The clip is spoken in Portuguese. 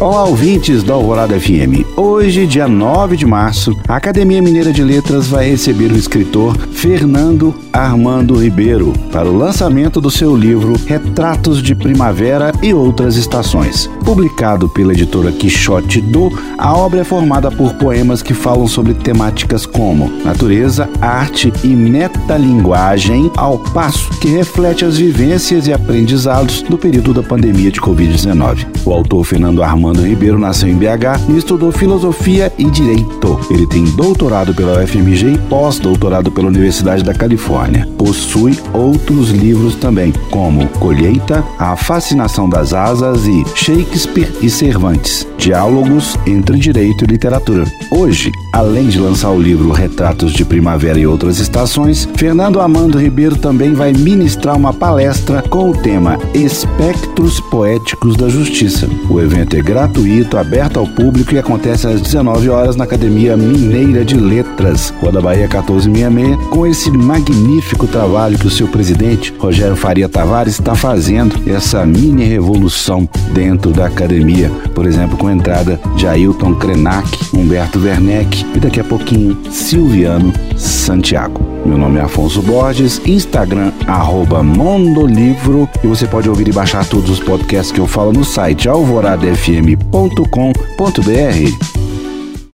Olá, ouvintes da Alvorada FM. Hoje, dia 9 de março, a Academia Mineira de Letras vai receber o escritor Fernando Armando Ribeiro para o lançamento do seu livro Retratos de Primavera e Outras Estações. Publicado pela editora Quixote do, a obra é formada por poemas que falam sobre temáticas como natureza, arte e metalinguagem, ao passo que reflete as vivências e aprendizados do período da pandemia de Covid-19. O autor Fernando Armando Armando Ribeiro nasceu em BH e estudou filosofia e direito. Ele tem doutorado pela UFMG e pós-doutorado pela Universidade da Califórnia. Possui outros livros também, como Colheita, A Fascinação das Asas e Shakespeare e Cervantes. Diálogos entre Direito e Literatura. Hoje, além de lançar o livro Retratos de Primavera e Outras Estações, Fernando Armando Ribeiro também vai ministrar uma palestra com o tema Espectros Poéticos da Justiça. O evento é gratuito, aberto ao público e acontece às 19 horas na Academia Mineira de Letras, Rua da Bahia 1466, com esse magnífico trabalho que o seu presidente, Rogério Faria Tavares, está fazendo, essa mini revolução dentro da academia, por exemplo, com a entrada de Ailton Krenak, Humberto Werneck e daqui a pouquinho Silviano Santiago. Meu nome é Afonso Borges, Instagram arroba Mondolivro e você pode ouvir e baixar todos os podcasts que eu falo no site alvoradafm.com.br.